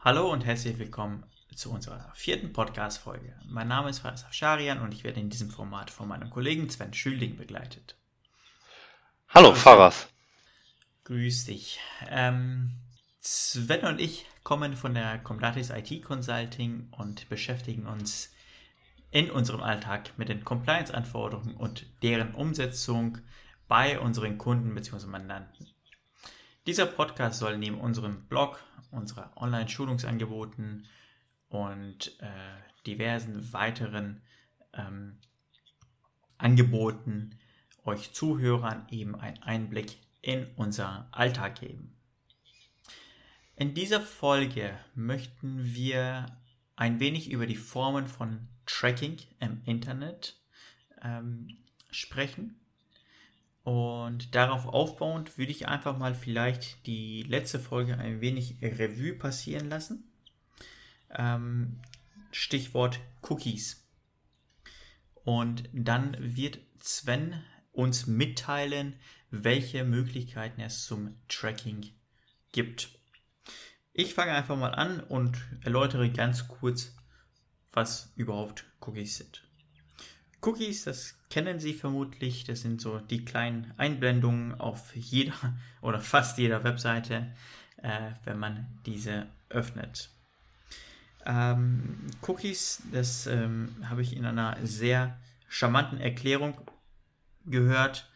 Hallo und herzlich willkommen zu unserer vierten Podcast-Folge. Mein Name ist Faris Afsharian und ich werde in diesem Format von meinem Kollegen Sven Schülding begleitet. Hallo, Faras. Grüß dich. Ähm, Sven und ich kommen von der Comdatis IT Consulting und beschäftigen uns in unserem Alltag mit den Compliance-Anforderungen und deren Umsetzung bei unseren Kunden bzw. Mandanten. Dieser Podcast soll neben unserem Blog, unserer Online-Schulungsangeboten und äh, diversen weiteren ähm, Angeboten euch Zuhörern eben einen Einblick in unser Alltag geben. In dieser Folge möchten wir ein wenig über die Formen von Tracking im Internet ähm, sprechen. Und darauf aufbauend würde ich einfach mal vielleicht die letzte Folge ein wenig Revue passieren lassen. Ähm, Stichwort Cookies. Und dann wird Sven uns mitteilen, welche Möglichkeiten es zum Tracking gibt. Ich fange einfach mal an und erläutere ganz kurz, was überhaupt Cookies sind. Cookies, das kennen Sie vermutlich, das sind so die kleinen Einblendungen auf jeder oder fast jeder Webseite, äh, wenn man diese öffnet. Ähm, Cookies, das ähm, habe ich in einer sehr charmanten Erklärung gehört.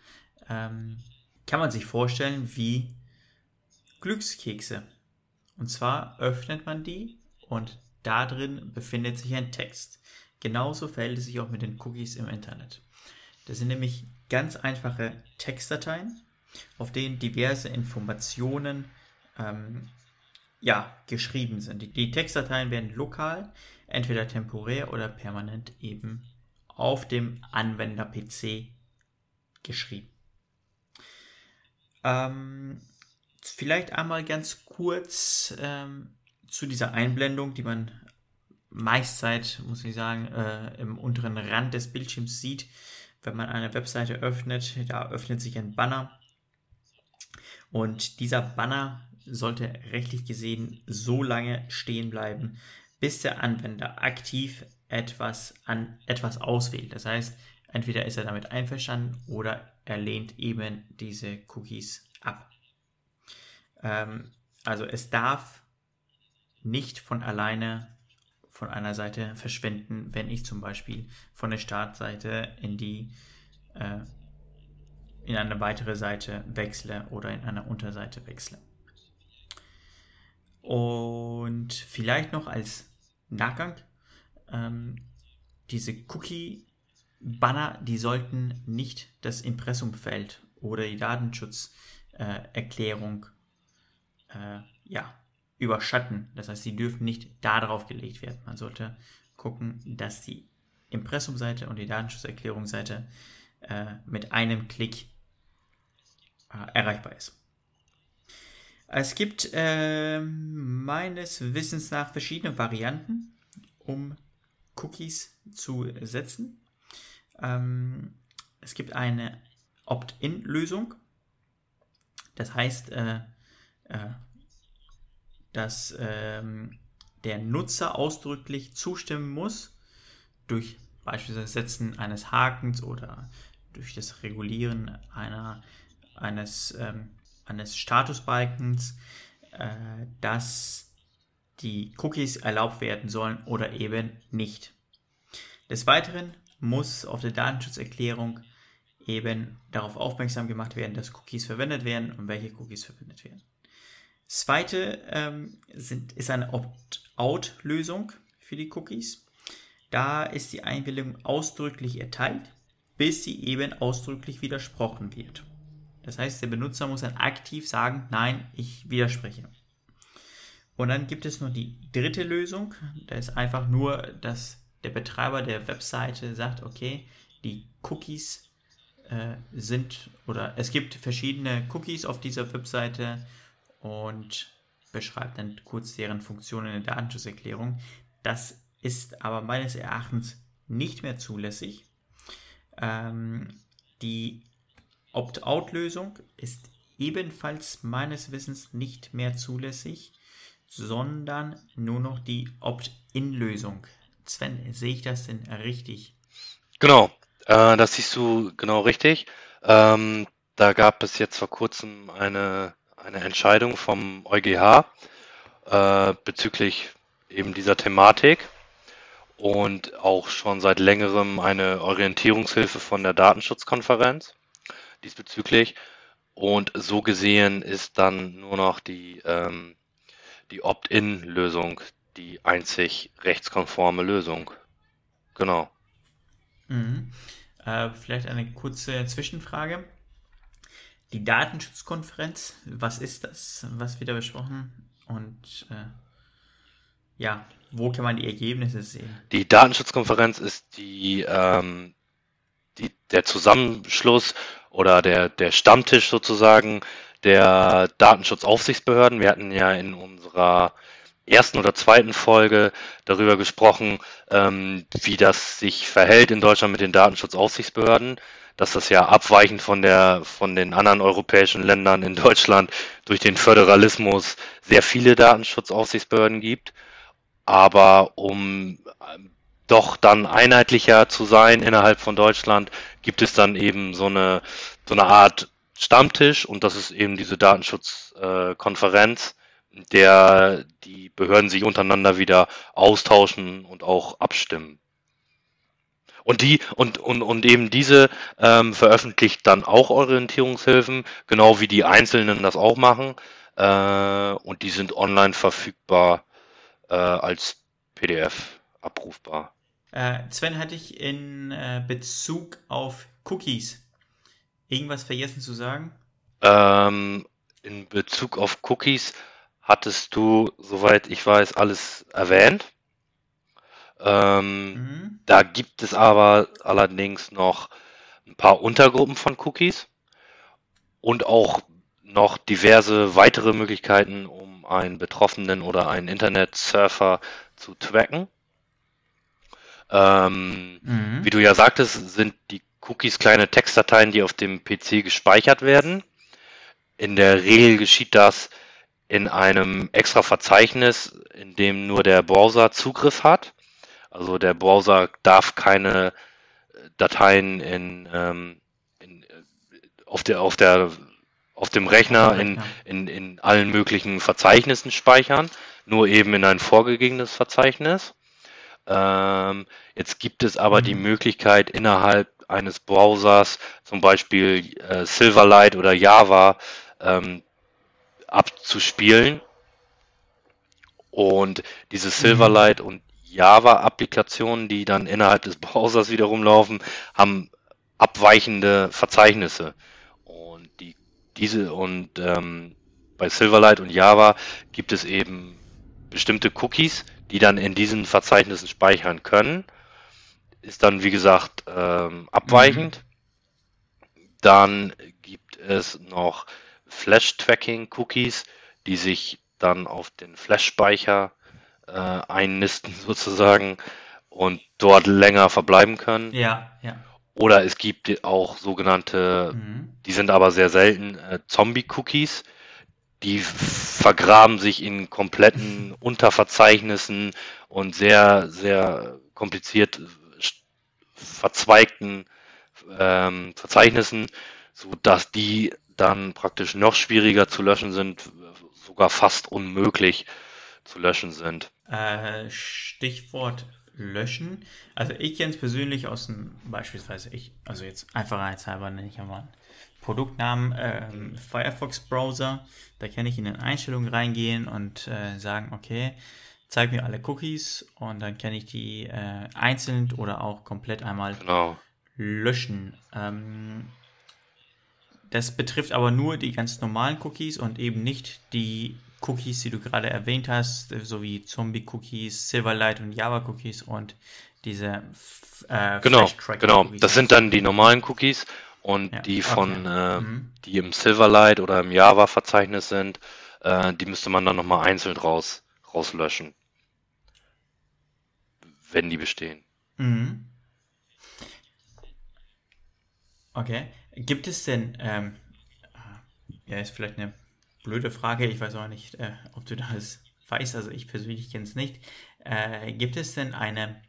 Ähm, kann man sich vorstellen wie Glückskekse. Und zwar öffnet man die und da drin befindet sich ein Text. Genauso verhält es sich auch mit den Cookies im Internet. Das sind nämlich ganz einfache Textdateien, auf denen diverse Informationen ähm, ja, geschrieben sind. Die, die Textdateien werden lokal, entweder temporär oder permanent eben auf dem Anwender-PC geschrieben. Ähm, vielleicht einmal ganz kurz ähm, zu dieser Einblendung, die man meist muss ich sagen, äh, im unteren Rand des Bildschirms sieht. Wenn man eine Webseite öffnet, da öffnet sich ein Banner. Und dieser Banner sollte rechtlich gesehen so lange stehen bleiben, bis der Anwender aktiv etwas an etwas auswählt. Das heißt, entweder ist er damit einverstanden oder er lehnt eben diese Cookies ab. Ähm, also es darf nicht von alleine von einer Seite verschwinden, wenn ich zum Beispiel von der Startseite in die äh, in eine weitere Seite wechsle oder in eine Unterseite wechsle. Und vielleicht noch als Nachgang, ähm, diese Cookie-Banner, die sollten nicht das Impressumfeld oder die Datenschutzerklärung äh, äh, ja, überschatten. Das heißt, sie dürfen nicht darauf gelegt werden. Man sollte gucken, dass die Impressumseite und die Datenschutzerklärungsseite äh, mit einem Klick äh, erreichbar ist. Es gibt äh, meines Wissens nach verschiedene Varianten, um Cookies zu setzen. Ähm, es gibt eine Opt-in-Lösung. Das heißt, äh, äh, dass ähm, der Nutzer ausdrücklich zustimmen muss durch beispielsweise Setzen eines Hakens oder durch das Regulieren einer, eines, ähm, eines Statusbalkens, äh, dass die Cookies erlaubt werden sollen oder eben nicht. Des Weiteren muss auf der Datenschutzerklärung eben darauf aufmerksam gemacht werden, dass Cookies verwendet werden und welche Cookies verwendet werden. Zweite ähm, sind, ist eine Opt-out-Lösung für die Cookies. Da ist die Einwilligung ausdrücklich erteilt, bis sie eben ausdrücklich widersprochen wird. Das heißt, der Benutzer muss dann aktiv sagen, nein, ich widerspreche. Und dann gibt es noch die dritte Lösung. Da ist einfach nur, dass der Betreiber der Webseite sagt, okay, die Cookies äh, sind oder es gibt verschiedene Cookies auf dieser Webseite und beschreibt dann kurz deren Funktionen in der Datenschutzerklärung. Das ist aber meines Erachtens nicht mehr zulässig. Ähm, die Opt-out-Lösung ist ebenfalls meines Wissens nicht mehr zulässig sondern nur noch die Opt-in-Lösung. Sven, sehe ich das denn richtig? Genau, äh, das siehst du genau richtig. Ähm, da gab es jetzt vor kurzem eine, eine Entscheidung vom EuGH äh, bezüglich eben dieser Thematik und auch schon seit längerem eine Orientierungshilfe von der Datenschutzkonferenz diesbezüglich. Und so gesehen ist dann nur noch die, ähm, die Opt-in-Lösung die einzig rechtskonforme Lösung. Genau. Mhm. Äh, vielleicht eine kurze Zwischenfrage. Die Datenschutzkonferenz, was ist das? Was wird da besprochen? Und äh, ja, wo kann man die Ergebnisse sehen? Die Datenschutzkonferenz ist die, ähm, die, der Zusammenschluss oder der, der Stammtisch sozusagen der Datenschutzaufsichtsbehörden. Wir hatten ja in unserer ersten oder zweiten Folge darüber gesprochen, ähm, wie das sich verhält in Deutschland mit den Datenschutzaufsichtsbehörden, dass das ja abweichend von der von den anderen europäischen Ländern in Deutschland durch den Föderalismus sehr viele Datenschutzaufsichtsbehörden gibt. Aber um ähm, doch dann einheitlicher zu sein innerhalb von Deutschland, gibt es dann eben so eine so eine Art Stammtisch und das ist eben diese Datenschutzkonferenz. Äh, der die Behörden sich untereinander wieder austauschen und auch abstimmen. Und die und, und, und eben diese ähm, veröffentlicht dann auch Orientierungshilfen, genau wie die Einzelnen das auch machen. Äh, und die sind online verfügbar äh, als PDF abrufbar. Äh, Sven, hatte ich in äh, Bezug auf Cookies irgendwas vergessen zu sagen? Ähm, in Bezug auf Cookies hattest du, soweit ich weiß, alles erwähnt. Ähm, mhm. Da gibt es aber allerdings noch ein paar Untergruppen von Cookies und auch noch diverse weitere Möglichkeiten, um einen Betroffenen oder einen Internetsurfer zu tracken. Ähm, mhm. Wie du ja sagtest, sind die Cookies kleine Textdateien, die auf dem PC gespeichert werden. In der Regel geschieht das in einem extra Verzeichnis, in dem nur der Browser Zugriff hat. Also der Browser darf keine äh, Dateien in, ähm, in, äh, auf, der, auf, der, auf dem Rechner in, in, in allen möglichen Verzeichnissen speichern, nur eben in ein vorgegebenes Verzeichnis. Ähm, jetzt gibt es aber mhm. die Möglichkeit innerhalb eines Browsers, zum Beispiel äh, Silverlight oder Java, ähm, abzuspielen. Und diese Silverlight mhm. und Java-Applikationen, die dann innerhalb des Browsers wiederum laufen, haben abweichende Verzeichnisse. Und die, diese und ähm, bei Silverlight und Java gibt es eben bestimmte Cookies, die dann in diesen Verzeichnissen speichern können. Ist dann, wie gesagt, ähm, abweichend. Mhm. Dann gibt es noch Flash-Tracking-Cookies, die sich dann auf den Flash-Speicher äh, einnisten sozusagen und dort länger verbleiben können. Ja, ja. Oder es gibt auch sogenannte, mhm. die sind aber sehr selten, äh, Zombie-Cookies. Die vergraben sich in kompletten Unterverzeichnissen und sehr, sehr kompliziert verzweigten ähm, Verzeichnissen, so dass die dann praktisch noch schwieriger zu löschen sind, sogar fast unmöglich zu löschen sind. Äh, Stichwort löschen. Also ich kenne es persönlich aus dem, beispielsweise ich, also jetzt einfachheitshalber nenne ich einmal einen Produktnamen, ähm, Firefox Browser. Da kann ich in den Einstellungen reingehen und äh, sagen, okay, zeig mir alle Cookies und dann kann ich die äh, einzeln oder auch komplett einmal genau. löschen. Ähm, das betrifft aber nur die ganz normalen Cookies und eben nicht die Cookies, die du gerade erwähnt hast, sowie Zombie-Cookies, Silverlight und Java-Cookies und diese äh, Genau, genau. Das sind dann die normalen Cookies und ja, die von, okay. äh, mhm. die im Silverlight oder im Java-Verzeichnis sind, äh, die müsste man dann nochmal einzeln raus, rauslöschen. Wenn die bestehen. Mhm. Okay. Gibt es denn, ähm, ja, ist vielleicht eine blöde Frage, ich weiß auch nicht, äh, ob du das weiß, also ich persönlich kenne es nicht. Äh, gibt es denn eine,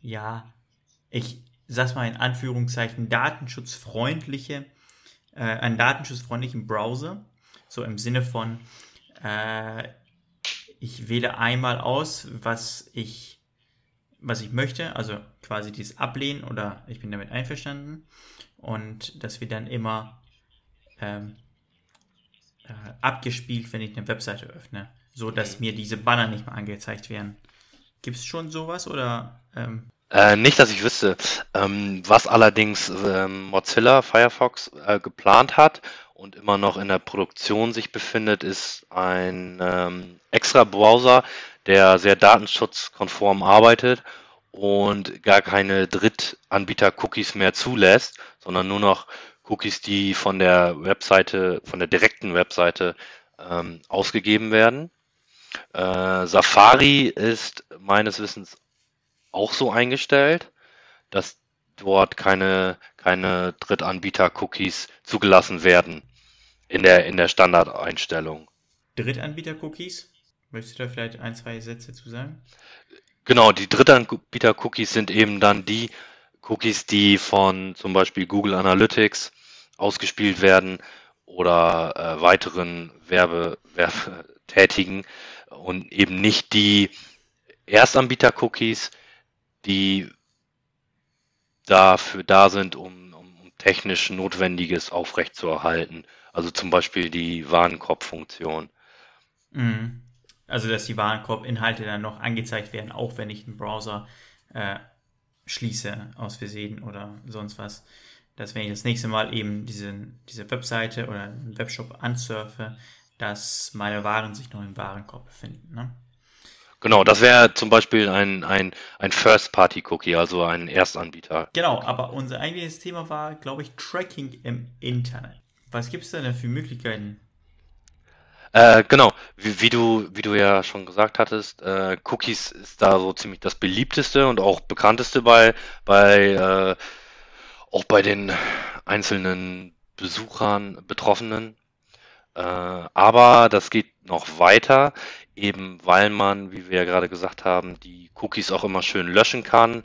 ja, ich sag's mal in Anführungszeichen, datenschutzfreundliche, äh, einen datenschutzfreundlichen Browser? So im Sinne von, äh, ich wähle einmal aus, was ich, was ich möchte, also quasi dieses Ablehnen oder ich bin damit einverstanden und dass wir dann immer ähm, äh, abgespielt, wenn ich eine Webseite öffne, so dass mhm. mir diese Banner nicht mehr angezeigt werden. Gibt es schon sowas oder? Ähm? Äh, nicht, dass ich wüsste. Ähm, was allerdings ähm, Mozilla Firefox äh, geplant hat und immer noch in der Produktion sich befindet, ist ein ähm, extra Browser, der sehr datenschutzkonform arbeitet und gar keine Drittanbieter-Cookies mehr zulässt, sondern nur noch Cookies, die von der Webseite, von der direkten Webseite ähm, ausgegeben werden. Äh, Safari ist meines Wissens auch so eingestellt, dass dort keine, keine Drittanbieter-Cookies zugelassen werden in der, in der Standardeinstellung. Drittanbieter-Cookies? Möchtest du da vielleicht ein, zwei Sätze zu sagen? Genau, die Drittanbieter-Cookies sind eben dann die Cookies, die von zum Beispiel Google Analytics ausgespielt werden oder äh, weiteren Werbe, Werbetätigen und eben nicht die Erstanbieter-Cookies, die dafür da sind, um, um, technisch Notwendiges aufrechtzuerhalten. Also zum Beispiel die Warenkorb-Funktion. Mhm. Also dass die Warenkorb-Inhalte dann noch angezeigt werden, auch wenn ich den Browser äh, schließe aus Versehen oder sonst was dass wenn ich das nächste Mal eben diese, diese Webseite oder einen Webshop ansurfe, dass meine Waren sich noch im Warenkorb befinden. Ne? Genau, das wäre zum Beispiel ein, ein, ein First-Party-Cookie, also ein Erstanbieter. Genau, aber unser eigentliches Thema war, glaube ich, Tracking im Internet. Was gibt es denn da für Möglichkeiten? Äh, genau, wie, wie, du, wie du ja schon gesagt hattest, äh, Cookies ist da so ziemlich das beliebteste und auch bekannteste bei, bei äh, auch bei den einzelnen Besuchern, Betroffenen. Äh, aber das geht noch weiter, eben weil man, wie wir ja gerade gesagt haben, die Cookies auch immer schön löschen kann.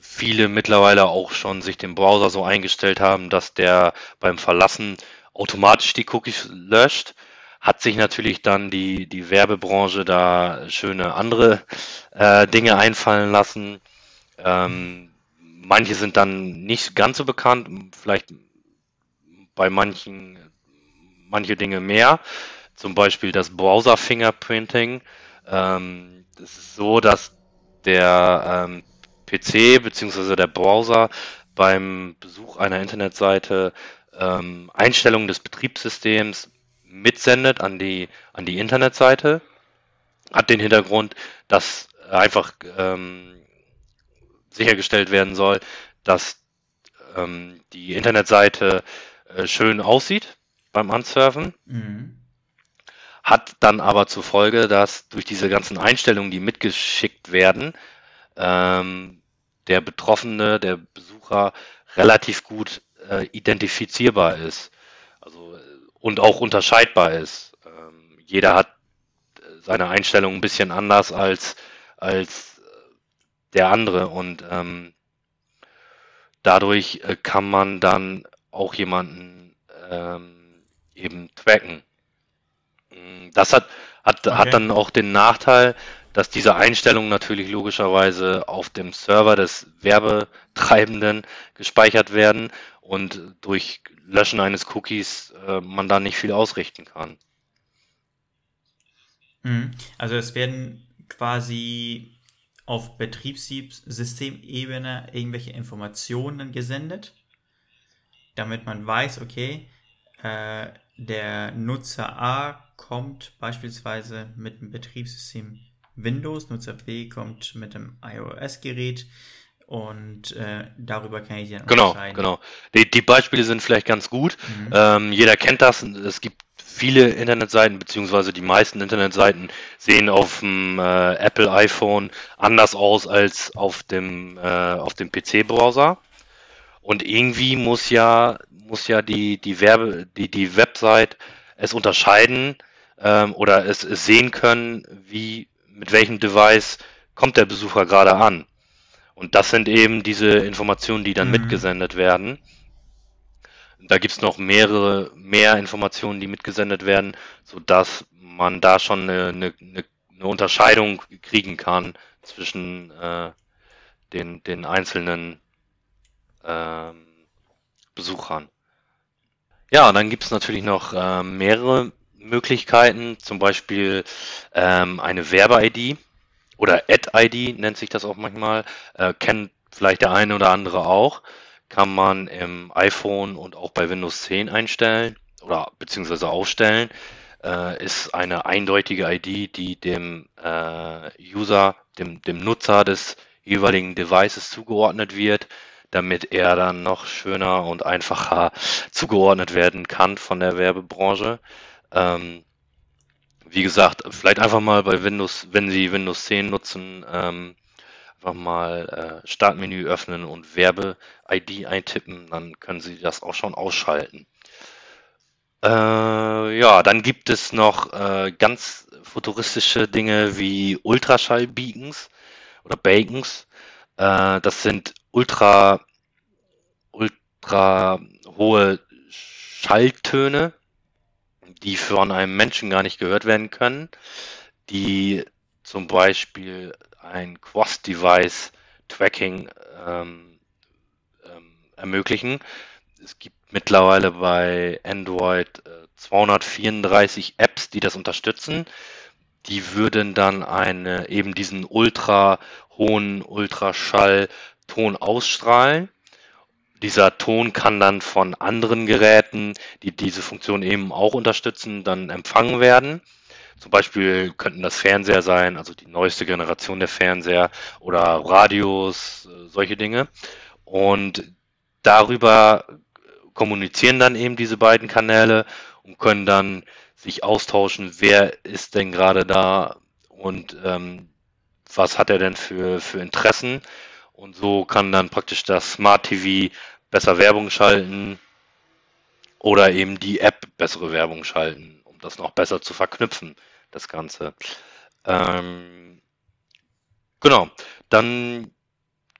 Viele mittlerweile auch schon sich den Browser so eingestellt haben, dass der beim Verlassen automatisch die Cookies löscht. Hat sich natürlich dann die, die Werbebranche da schöne andere äh, Dinge einfallen lassen. Ähm, Manche sind dann nicht ganz so bekannt, vielleicht bei manchen manche Dinge mehr. Zum Beispiel das Browser Fingerprinting. Ähm, das ist so, dass der ähm, PC bzw. der Browser beim Besuch einer Internetseite ähm, Einstellungen des Betriebssystems mitsendet an die, an die Internetseite. Hat den Hintergrund, dass einfach ähm, sichergestellt werden soll, dass ähm, die Internetseite äh, schön aussieht beim Ansurfen. Mhm. Hat dann aber zur Folge, dass durch diese ganzen Einstellungen, die mitgeschickt werden, ähm, der Betroffene, der Besucher relativ gut äh, identifizierbar ist. Also und auch unterscheidbar ist. Ähm, jeder hat seine Einstellung ein bisschen anders als, als der andere und ähm, dadurch äh, kann man dann auch jemanden ähm, eben tracken. Mm, das hat, hat, okay. hat dann auch den Nachteil, dass diese Einstellungen natürlich logischerweise auf dem Server des Werbetreibenden gespeichert werden und durch Löschen eines Cookies äh, man da nicht viel ausrichten kann. Mhm. Also es werden quasi auf Betriebssystemebene irgendwelche Informationen gesendet, damit man weiß, okay, äh, der Nutzer A kommt beispielsweise mit dem Betriebssystem Windows, Nutzer B kommt mit dem iOS-Gerät und äh, darüber kann ich dann genau. Genau, genau. Die, die Beispiele sind vielleicht ganz gut. Mhm. Ähm, jeder kennt das. Es gibt viele Internetseiten, beziehungsweise die meisten Internetseiten sehen auf dem äh, Apple iPhone anders aus als auf dem, äh, auf dem PC-Browser. Und irgendwie muss ja, muss ja die, die Werbe, die, die Website es unterscheiden, ähm, oder es, es sehen können, wie mit welchem Device kommt der Besucher gerade an. Und das sind eben diese Informationen, die dann mhm. mitgesendet werden. Da gibt's noch mehrere, mehr Informationen, die mitgesendet werden, so dass man da schon eine, eine, eine Unterscheidung kriegen kann zwischen äh, den, den einzelnen ähm, Besuchern. Ja, und dann gibt's natürlich noch äh, mehrere Möglichkeiten, zum Beispiel ähm, eine Werbe-ID oder Ad-ID nennt sich das auch manchmal, äh, kennt vielleicht der eine oder andere auch, kann man im iPhone und auch bei Windows 10 einstellen oder beziehungsweise aufstellen. Äh, ist eine eindeutige ID, die dem äh, User, dem, dem Nutzer des jeweiligen Devices zugeordnet wird, damit er dann noch schöner und einfacher zugeordnet werden kann von der Werbebranche. Ähm, wie gesagt, vielleicht einfach mal bei Windows, wenn Sie Windows 10 nutzen, ähm, einfach mal äh, Startmenü öffnen und Werbe-ID eintippen, dann können Sie das auch schon ausschalten. Äh, ja, dann gibt es noch äh, ganz futuristische Dinge wie Ultraschall-Beacons oder Bacons. Äh, das sind ultra, ultra hohe Schalltöne, die von einem Menschen gar nicht gehört werden können, die zum Beispiel ein Cross-Device-Tracking ähm, ähm, ermöglichen. Es gibt mittlerweile bei Android äh, 234 Apps, die das unterstützen. Die würden dann eine, eben diesen ultra hohen Ultraschallton ausstrahlen dieser Ton kann dann von anderen Geräten, die diese Funktion eben auch unterstützen, dann empfangen werden. Zum Beispiel könnten das Fernseher sein, also die neueste Generation der Fernseher oder Radios, äh, solche Dinge. Und darüber kommunizieren dann eben diese beiden Kanäle und können dann sich austauschen, wer ist denn gerade da und ähm, was hat er denn für, für Interessen. Und so kann dann praktisch das Smart TV besser Werbung schalten oder eben die App bessere Werbung schalten, das noch besser zu verknüpfen, das Ganze. Ähm, genau, dann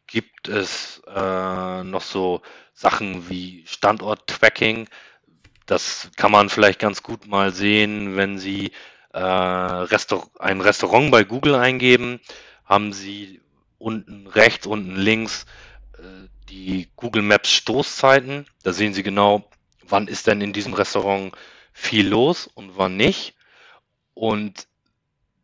gibt es äh, noch so Sachen wie Standort-Tracking. Das kann man vielleicht ganz gut mal sehen, wenn Sie äh, Restaur ein Restaurant bei Google eingeben, haben Sie unten rechts, unten links äh, die Google Maps Stoßzeiten. Da sehen Sie genau, wann ist denn in diesem Restaurant viel los und wann nicht. Und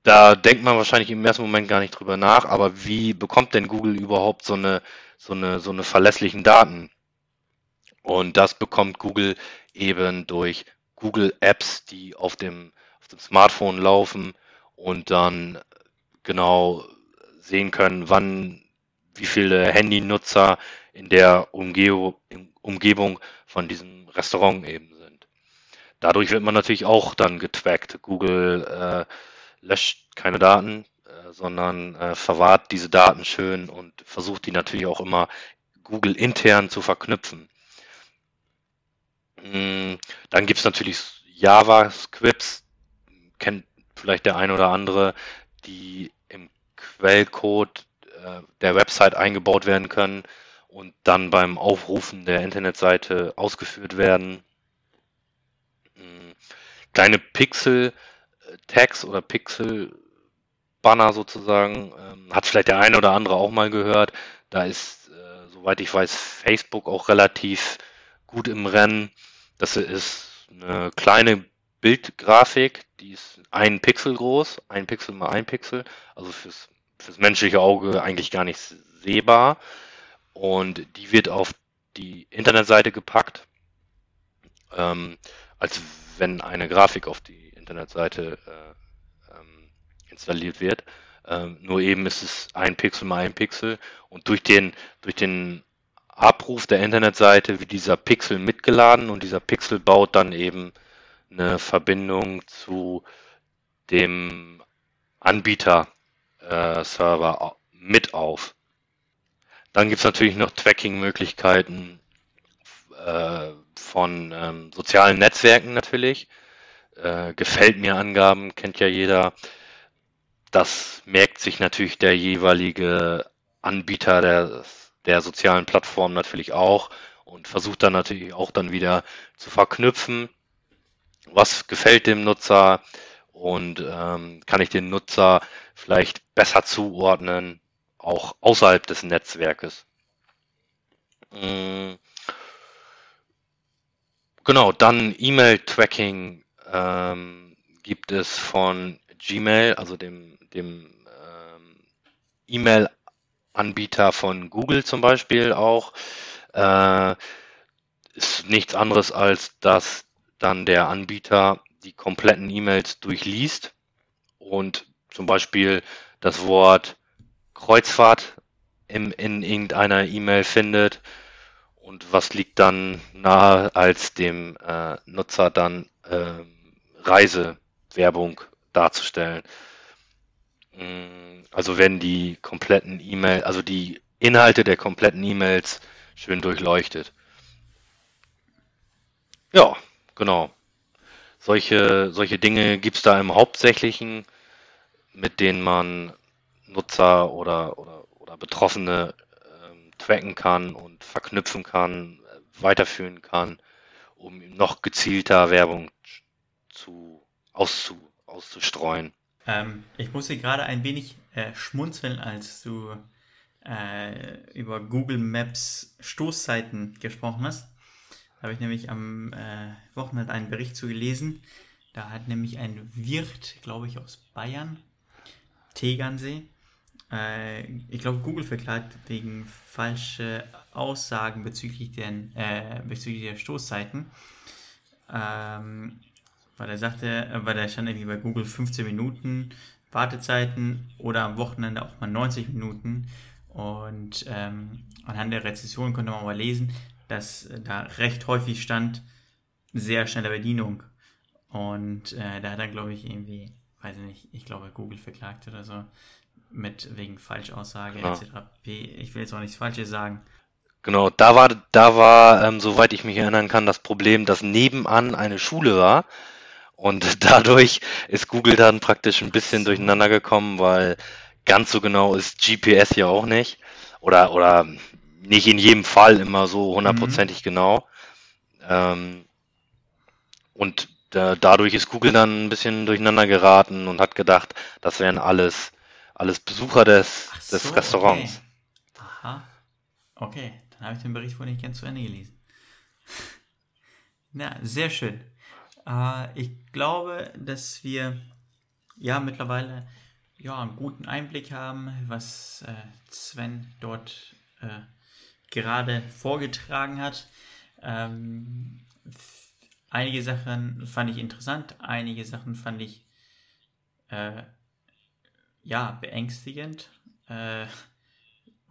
da denkt man wahrscheinlich im ersten Moment gar nicht drüber nach, aber wie bekommt denn Google überhaupt so eine, so eine, so eine verlässlichen Daten? Und das bekommt Google eben durch Google Apps, die auf dem, auf dem Smartphone laufen und dann genau sehen können, wann, wie viele Handynutzer in der Umge Umgebung von diesem Restaurant eben sind. Dadurch wird man natürlich auch dann getrackt. Google äh, löscht keine Daten, äh, sondern äh, verwahrt diese Daten schön und versucht die natürlich auch immer Google intern zu verknüpfen. Mm, dann gibt es natürlich JavaScripts, kennt vielleicht der ein oder andere, die im Quellcode äh, der Website eingebaut werden können und dann beim Aufrufen der Internetseite ausgeführt werden. Kleine Pixel-Tags oder Pixel-Banner sozusagen, ähm, hat vielleicht der eine oder andere auch mal gehört. Da ist, äh, soweit ich weiß, Facebook auch relativ gut im Rennen. Das ist eine kleine Bildgrafik, die ist ein Pixel groß, ein Pixel mal ein Pixel, also fürs, fürs menschliche Auge eigentlich gar nicht sehbar und die wird auf die Internetseite gepackt, ähm, als wenn eine Grafik auf die Internetseite äh, ähm, installiert wird. Ähm, nur eben ist es ein Pixel mal ein Pixel und durch den, durch den Abruf der Internetseite wird dieser Pixel mitgeladen und dieser Pixel baut dann eben eine Verbindung zu dem Anbieter-Server äh, mit auf. Dann gibt es natürlich noch Tracking-Möglichkeiten äh, von ähm, sozialen Netzwerken natürlich. äh, gefällt mir Angaben, kennt ja jeder. Das merkt sich natürlich der jeweilige Anbieter der, der sozialen Plattform natürlich auch und versucht dann natürlich auch dann wieder zu verknüpfen, was gefällt dem Nutzer und ähm, kann ich den Nutzer vielleicht besser zuordnen, auch außerhalb des Netzwerkes. Mhm. Genau, dann E-Mail-Tracking ähm, gibt es von Gmail, also dem, dem ähm, E-Mail-Anbieter von Google zum Beispiel auch. Äh, ist nichts anderes als, dass dann der Anbieter die kompletten E-Mails durchliest und zum Beispiel das Wort Kreuzfahrt im, in irgendeiner E-Mail findet. Und was liegt dann nahe, als dem äh, Nutzer dann äh, Reisewerbung darzustellen? Mm, also werden die kompletten E-Mail, also die Inhalte der kompletten E-Mails schön durchleuchtet. Ja, genau. Solche, solche Dinge gibt es da im Hauptsächlichen, mit denen man Nutzer oder, oder, oder Betroffene tracken kann und verknüpfen kann, weiterführen kann, um noch gezielter Werbung zu, auszu, auszustreuen. Ähm, ich musste gerade ein wenig äh, schmunzeln, als du äh, über Google Maps Stoßzeiten gesprochen hast. Da habe ich nämlich am äh, Wochenende einen Bericht zu gelesen. Da hat nämlich ein Wirt, glaube ich, aus Bayern, Tegernsee, äh, ich glaube, Google verklagt wegen falsche Aussagen bezüglich, den, äh, bezüglich der Stoßzeiten. Ähm, weil er sagte, weil er stand irgendwie bei Google 15 Minuten Wartezeiten oder am Wochenende auch mal 90 Minuten. Und ähm, anhand der Rezession konnte man mal lesen, dass da recht häufig stand, sehr schnelle Bedienung. Und äh, da hat er, glaube ich, irgendwie, weiß ich nicht, ich glaube, Google verklagt oder so, mit wegen Falschaussage ja. etc. Ich will jetzt auch nichts Falsches sagen. Genau, da war, da war, ähm, soweit ich mich erinnern kann, das Problem, dass nebenan eine Schule war. Und dadurch ist Google dann praktisch ein bisschen durcheinander gekommen, weil ganz so genau ist GPS ja auch nicht. Oder, oder nicht in jedem Fall immer so hundertprozentig mhm. genau. Ähm, und da, dadurch ist Google dann ein bisschen durcheinander geraten und hat gedacht, das wären alles, alles Besucher des, so, des Restaurants. Okay. Aha. Okay, dann habe ich den Bericht wohl nicht ganz zu Ende gelesen. Na, sehr schön. Äh, ich glaube, dass wir ja mittlerweile ja, einen guten Einblick haben, was äh, Sven dort äh, gerade vorgetragen hat. Ähm, einige Sachen fand ich interessant, einige Sachen fand ich äh, ja beängstigend. Äh,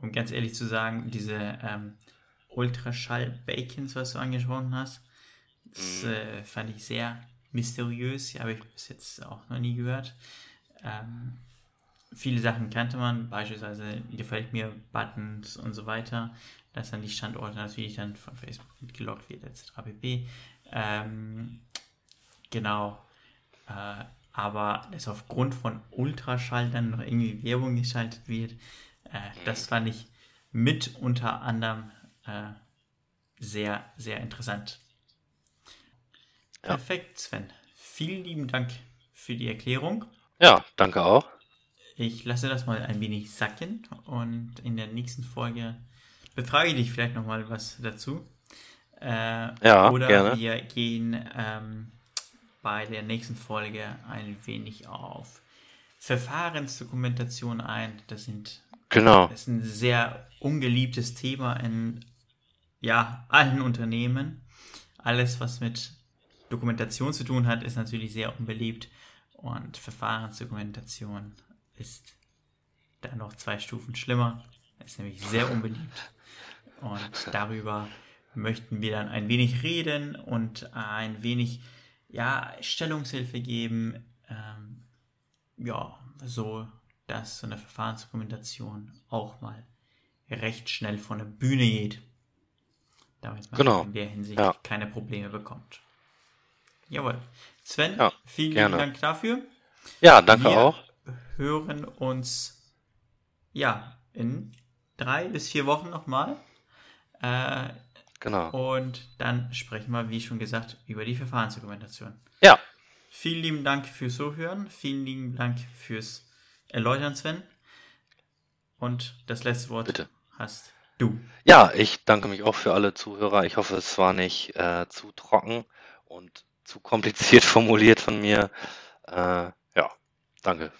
um ganz ehrlich zu sagen, diese ähm, Ultraschall-Bacons, was du angesprochen hast, das mhm. äh, fand ich sehr mysteriös. Die habe ich bis jetzt auch noch nie gehört. Ähm, viele Sachen kannte man, beispielsweise gefällt mir Buttons und so weiter, dass dann die Standorte natürlich dann von Facebook mitgelockt wird, etc. pp. Ähm, genau. Äh, aber dass aufgrund von Ultraschall dann noch irgendwie Werbung geschaltet wird, äh, das fand ich mit unter anderem äh, sehr, sehr interessant. Ja. Perfekt, Sven. Vielen lieben Dank für die Erklärung. Ja, danke auch. Ich lasse das mal ein wenig sacken und in der nächsten Folge befrage ich dich vielleicht nochmal was dazu. Äh, ja, oder gerne. wir gehen ähm, bei der nächsten Folge ein wenig auf Verfahrensdokumentation ein. Das sind genau. Das ist ein sehr ungeliebtes Thema in ja, allen Unternehmen. Alles, was mit Dokumentation zu tun hat, ist natürlich sehr unbeliebt und Verfahrensdokumentation ist da noch zwei Stufen schlimmer. Ist nämlich sehr unbeliebt. Und darüber möchten wir dann ein wenig reden und ein wenig ja, Stellungshilfe geben. Ähm, ja, so dass so eine Verfahrensdokumentation auch mal recht schnell von der Bühne geht. Damit man genau. in der Hinsicht ja. keine Probleme bekommt. Jawohl. Sven, Ja, vielen gerne. Dank dafür. Ja, danke Wir auch. hören uns ja in drei bis vier Wochen nochmal. Äh, Genau. und dann sprechen wir, wie schon gesagt, über die Verfahrensdokumentation. Ja, Vielen lieben Dank fürs Zuhören. Vielen lieben Dank fürs Erläutern, Sven. Und das letzte Wort Bitte. hast du. ja, ich danke mich auch für alle Zuhörer. Ich hoffe, es war nicht äh, zu trocken und zu kompliziert formuliert von mir. Äh, ja, danke.